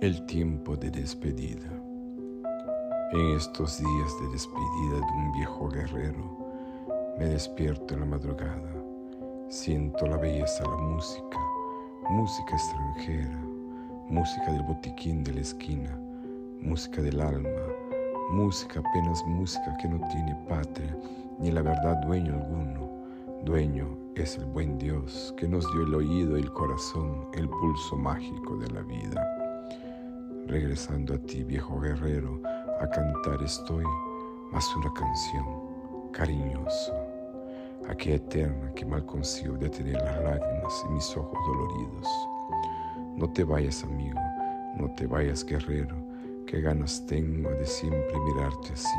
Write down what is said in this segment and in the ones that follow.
El tiempo de despedida. En estos días de despedida de un viejo guerrero, me despierto en la madrugada, siento la belleza de la música, música extranjera, música del botiquín de la esquina, música del alma, música apenas música que no tiene patria ni la verdad dueño alguno. Dueño es el buen Dios que nos dio el oído el corazón, el pulso mágico de la vida regresando a ti, viejo guerrero, a cantar estoy más una canción, cariñoso, aquella eterna que mal consigo detener las lágrimas en mis ojos doloridos. No te vayas, amigo, no te vayas, guerrero, que ganas tengo de siempre mirarte así,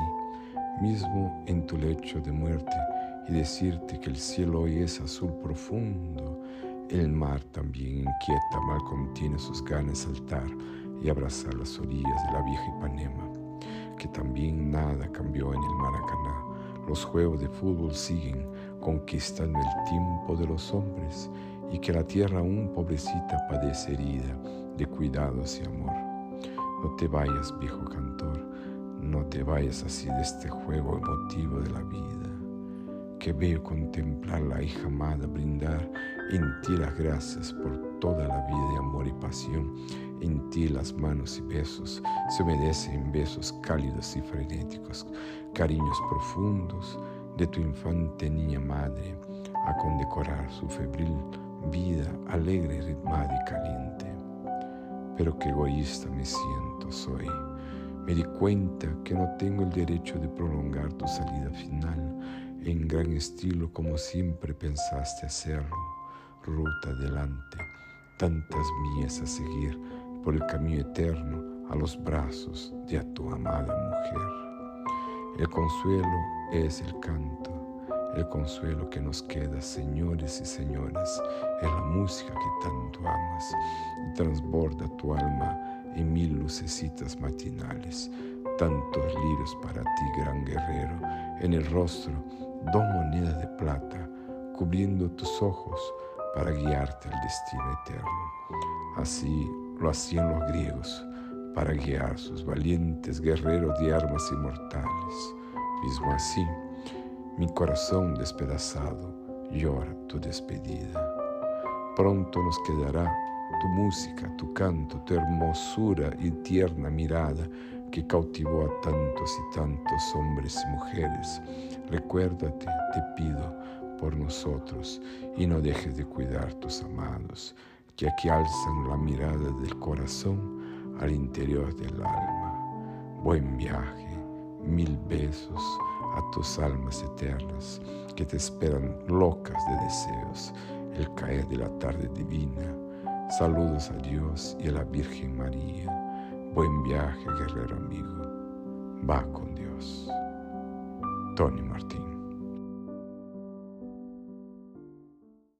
mismo en tu lecho de muerte, y decirte que el cielo hoy es azul profundo, el mar también inquieta, mal contiene sus ganas saltar y abrazar las orillas de la vieja Ipanema, que también nada cambió en el Maracaná. Los juegos de fútbol siguen conquistando el tiempo de los hombres y que la tierra aún pobrecita padece herida de cuidados y amor. No te vayas, viejo cantor, no te vayas así de este juego emotivo de la vida. Que veo contemplar la hija amada brindar en ti las gracias por toda la vida de amor y pasión en ti las manos y besos se humedecen en besos cálidos y frenéticos, cariños profundos de tu infante niña madre a condecorar su febril vida alegre, ritmada y caliente. Pero qué egoísta me siento soy. Me di cuenta que no tengo el derecho de prolongar tu salida final en gran estilo como siempre pensaste hacerlo. Ruta adelante, tantas mías a seguir por el camino eterno a los brazos de tu amada mujer. El consuelo es el canto, el consuelo que nos queda, señores y señoras, es la música que tanto amas y transborda tu alma en mil lucecitas matinales, tantos lirios para ti, gran guerrero, en el rostro dos monedas de plata, cubriendo tus ojos para guiarte al destino eterno. Así lo hacían los griegos para guiar sus valientes guerreros de armas inmortales. Mismo así, mi corazón despedazado llora tu despedida. Pronto nos quedará tu música, tu canto, tu hermosura y tierna mirada que cautivó a tantos y tantos hombres y mujeres. Recuérdate, te pido, por nosotros y no dejes de cuidar tus amados que aquí alzan la mirada del corazón al interior del alma. Buen viaje, mil besos a tus almas eternas que te esperan locas de deseos el caer de la tarde divina. Saludos a Dios y a la Virgen María. Buen viaje, guerrero amigo. Va con Dios. Tony Martín.